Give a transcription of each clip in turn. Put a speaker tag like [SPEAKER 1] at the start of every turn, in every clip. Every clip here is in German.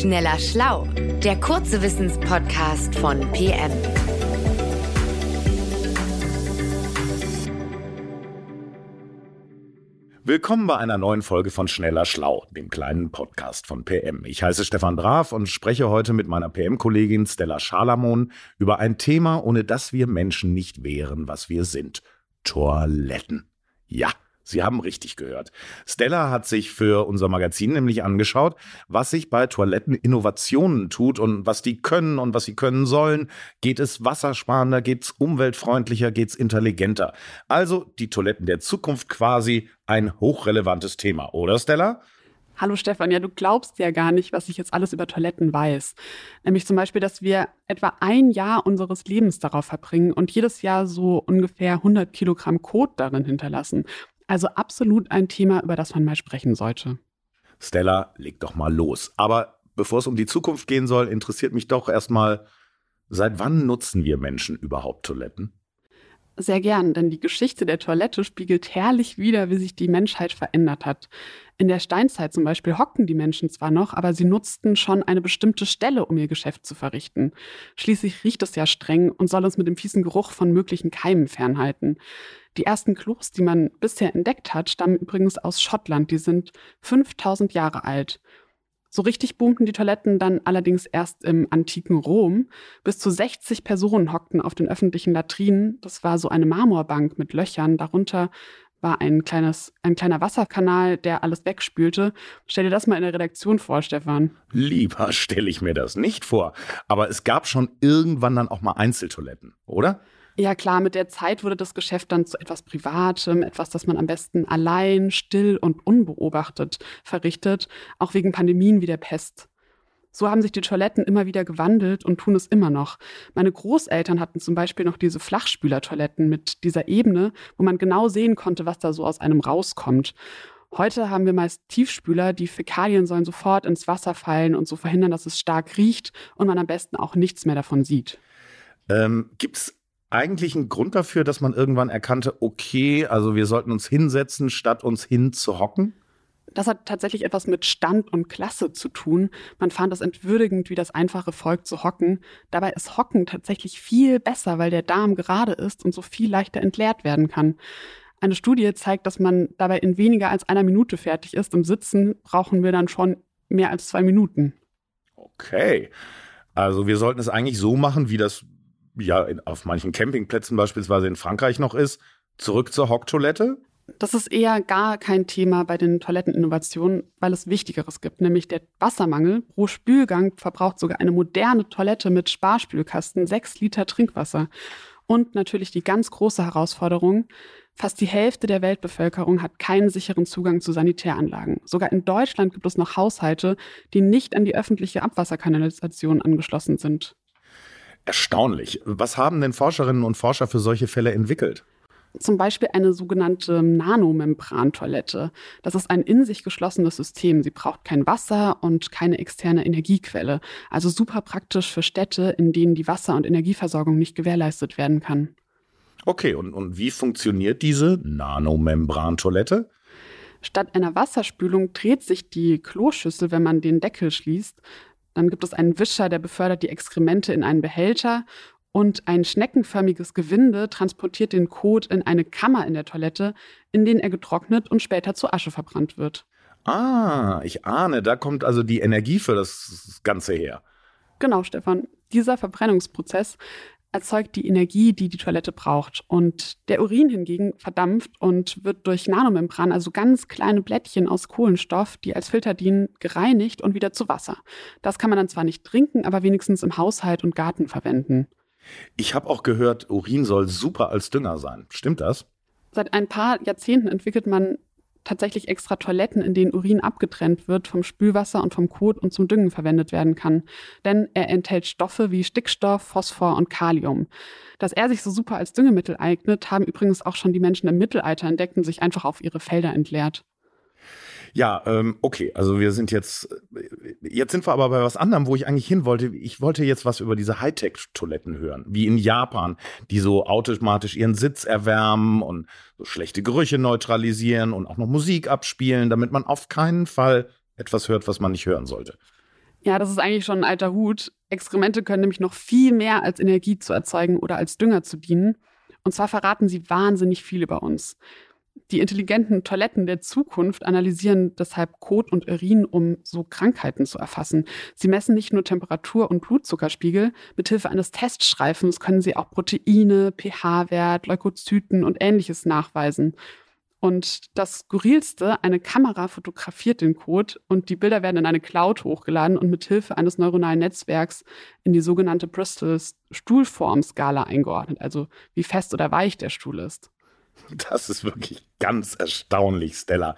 [SPEAKER 1] Schneller Schlau, der kurze Wissenspodcast von PM.
[SPEAKER 2] Willkommen bei einer neuen Folge von Schneller Schlau, dem kleinen Podcast von PM. Ich heiße Stefan Draf und spreche heute mit meiner PM-Kollegin Stella Schalamon über ein Thema, ohne das wir Menschen nicht wären, was wir sind. Toiletten. Ja, Sie haben richtig gehört. Stella hat sich für unser Magazin nämlich angeschaut, was sich bei Toiletten Innovationen tut und was die können und was sie können sollen. Geht es wassersparender, geht es umweltfreundlicher, geht es intelligenter. Also die Toiletten der Zukunft quasi ein hochrelevantes Thema, oder Stella?
[SPEAKER 3] Hallo Stefan, ja, du glaubst ja gar nicht, was ich jetzt alles über Toiletten weiß. Nämlich zum Beispiel, dass wir etwa ein Jahr unseres Lebens darauf verbringen und jedes Jahr so ungefähr 100 Kilogramm Kot darin hinterlassen. Also absolut ein Thema, über das man mal sprechen sollte.
[SPEAKER 2] Stella, leg doch mal los. Aber bevor es um die Zukunft gehen soll, interessiert mich doch erstmal, seit wann nutzen wir Menschen überhaupt Toiletten?
[SPEAKER 3] Sehr gern, denn die Geschichte der Toilette spiegelt herrlich wider, wie sich die Menschheit verändert hat. In der Steinzeit zum Beispiel hockten die Menschen zwar noch, aber sie nutzten schon eine bestimmte Stelle, um ihr Geschäft zu verrichten. Schließlich riecht es ja streng und soll uns mit dem fiesen Geruch von möglichen Keimen fernhalten. Die ersten Klos, die man bisher entdeckt hat, stammen übrigens aus Schottland. Die sind 5000 Jahre alt. So richtig boomten die Toiletten dann allerdings erst im antiken Rom. Bis zu 60 Personen hockten auf den öffentlichen Latrinen. Das war so eine Marmorbank mit Löchern. Darunter war ein, kleines, ein kleiner Wasserkanal, der alles wegspülte. Stell dir das mal in der Redaktion vor, Stefan.
[SPEAKER 2] Lieber stelle ich mir das nicht vor. Aber es gab schon irgendwann dann auch mal Einzeltoiletten, oder?
[SPEAKER 3] Ja klar, mit der Zeit wurde das Geschäft dann zu etwas Privatem, etwas, das man am besten allein, still und unbeobachtet verrichtet, auch wegen Pandemien wie der Pest. So haben sich die Toiletten immer wieder gewandelt und tun es immer noch. Meine Großeltern hatten zum Beispiel noch diese Flachspülertoiletten mit dieser Ebene, wo man genau sehen konnte, was da so aus einem rauskommt. Heute haben wir meist Tiefspüler, die Fäkalien sollen sofort ins Wasser fallen und so verhindern, dass es stark riecht und man am besten auch nichts mehr davon sieht.
[SPEAKER 2] Ähm, Gibt es eigentlich ein Grund dafür, dass man irgendwann erkannte, okay, also wir sollten uns hinsetzen, statt uns hinzuhocken?
[SPEAKER 3] Das hat tatsächlich etwas mit Stand und Klasse zu tun. Man fand es entwürdigend, wie das einfache Volk zu hocken. Dabei ist Hocken tatsächlich viel besser, weil der Darm gerade ist und so viel leichter entleert werden kann. Eine Studie zeigt, dass man dabei in weniger als einer Minute fertig ist. Im Sitzen brauchen wir dann schon mehr als zwei Minuten.
[SPEAKER 2] Okay. Also wir sollten es eigentlich so machen, wie das ja auf manchen Campingplätzen beispielsweise in Frankreich noch ist, zurück zur Hocktoilette?
[SPEAKER 3] Das ist eher gar kein Thema bei den Toiletteninnovationen, weil es Wichtigeres gibt, nämlich der Wassermangel. Pro Spülgang verbraucht sogar eine moderne Toilette mit Sparspülkasten sechs Liter Trinkwasser. Und natürlich die ganz große Herausforderung, fast die Hälfte der Weltbevölkerung hat keinen sicheren Zugang zu Sanitäranlagen. Sogar in Deutschland gibt es noch Haushalte, die nicht an die öffentliche Abwasserkanalisation angeschlossen sind.
[SPEAKER 2] Erstaunlich. Was haben denn Forscherinnen und Forscher für solche Fälle entwickelt?
[SPEAKER 3] Zum Beispiel eine sogenannte Nanomembrantoilette. Das ist ein in sich geschlossenes System. Sie braucht kein Wasser und keine externe Energiequelle. Also super praktisch für Städte, in denen die Wasser- und Energieversorgung nicht gewährleistet werden kann.
[SPEAKER 2] Okay, und, und wie funktioniert diese Nanomembrantoilette?
[SPEAKER 3] Statt einer Wasserspülung dreht sich die Kloschüssel, wenn man den Deckel schließt. Dann gibt es einen Wischer, der befördert die Exkremente in einen Behälter und ein schneckenförmiges Gewinde transportiert den Kot in eine Kammer in der Toilette, in denen er getrocknet und später zu Asche verbrannt wird.
[SPEAKER 2] Ah, ich ahne, da kommt also die Energie für das Ganze her.
[SPEAKER 3] Genau, Stefan. Dieser Verbrennungsprozess erzeugt die Energie, die die Toilette braucht. Und der Urin hingegen verdampft und wird durch Nanomembran, also ganz kleine Blättchen aus Kohlenstoff, die als Filter dienen, gereinigt und wieder zu Wasser. Das kann man dann zwar nicht trinken, aber wenigstens im Haushalt und Garten verwenden.
[SPEAKER 2] Ich habe auch gehört, Urin soll super als Dünger sein. Stimmt das?
[SPEAKER 3] Seit ein paar Jahrzehnten entwickelt man tatsächlich extra Toiletten, in denen Urin abgetrennt wird vom Spülwasser und vom Kot und zum Düngen verwendet werden kann. Denn er enthält Stoffe wie Stickstoff, Phosphor und Kalium. Dass er sich so super als Düngemittel eignet, haben übrigens auch schon die Menschen im Mittelalter entdeckt und sich einfach auf ihre Felder entleert.
[SPEAKER 2] Ja, ähm, okay, also wir sind jetzt, jetzt sind wir aber bei was anderem, wo ich eigentlich hin wollte. Ich wollte jetzt was über diese Hightech-Toiletten hören, wie in Japan, die so automatisch ihren Sitz erwärmen und so schlechte Gerüche neutralisieren und auch noch Musik abspielen, damit man auf keinen Fall etwas hört, was man nicht hören sollte.
[SPEAKER 3] Ja, das ist eigentlich schon ein alter Hut. Exkremente können nämlich noch viel mehr als Energie zu erzeugen oder als Dünger zu dienen. Und zwar verraten sie wahnsinnig viel über uns. Die intelligenten Toiletten der Zukunft analysieren deshalb Kot und Urin, um so Krankheiten zu erfassen. Sie messen nicht nur Temperatur und Blutzuckerspiegel. Mithilfe eines Testschreifens können sie auch Proteine, pH-Wert, Leukozyten und ähnliches nachweisen. Und das Skurrilste, eine Kamera fotografiert den Code und die Bilder werden in eine Cloud hochgeladen und mit Hilfe eines neuronalen Netzwerks in die sogenannte Bristol Stuhlformskala eingeordnet, also wie fest oder weich der Stuhl ist.
[SPEAKER 2] Das ist wirklich ganz erstaunlich, Stella.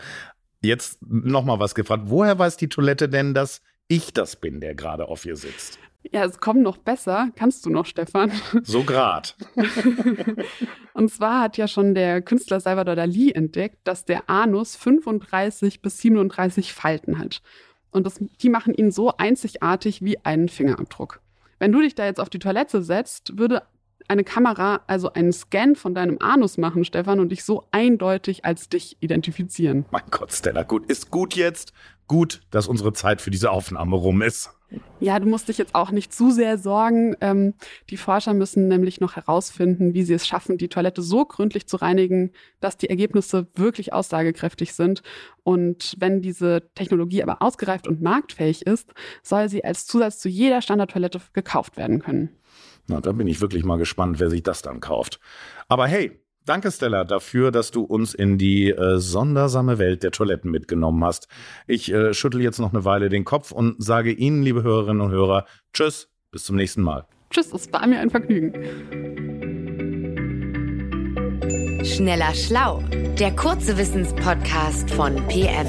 [SPEAKER 2] Jetzt nochmal was gefragt. Woher weiß die Toilette denn, dass ich das bin, der gerade auf ihr sitzt?
[SPEAKER 3] Ja, es kommt noch besser. Kannst du noch, Stefan?
[SPEAKER 2] So grad.
[SPEAKER 3] Und zwar hat ja schon der Künstler Salvador Dali entdeckt, dass der Anus 35 bis 37 Falten hat. Und das, die machen ihn so einzigartig wie einen Fingerabdruck. Wenn du dich da jetzt auf die Toilette setzt, würde eine Kamera also einen Scan von deinem Anus machen, Stefan, und dich so eindeutig als dich identifizieren.
[SPEAKER 2] Mein Gott, Stella, gut, ist gut jetzt. Gut, dass unsere Zeit für diese Aufnahme rum ist.
[SPEAKER 3] Ja, du musst dich jetzt auch nicht zu sehr sorgen. Ähm, die Forscher müssen nämlich noch herausfinden, wie sie es schaffen, die Toilette so gründlich zu reinigen, dass die Ergebnisse wirklich aussagekräftig sind. Und wenn diese Technologie aber ausgereift und marktfähig ist, soll sie als Zusatz zu jeder Standardtoilette gekauft werden können.
[SPEAKER 2] Na, da bin ich wirklich mal gespannt, wer sich das dann kauft. Aber hey, Danke, Stella, dafür, dass du uns in die äh, sondersame Welt der Toiletten mitgenommen hast. Ich äh, schüttel jetzt noch eine Weile den Kopf und sage Ihnen, liebe Hörerinnen und Hörer, Tschüss, bis zum nächsten Mal.
[SPEAKER 3] Tschüss, es war mir ein Vergnügen.
[SPEAKER 1] Schneller Schlau, der kurze Wissenspodcast von PM.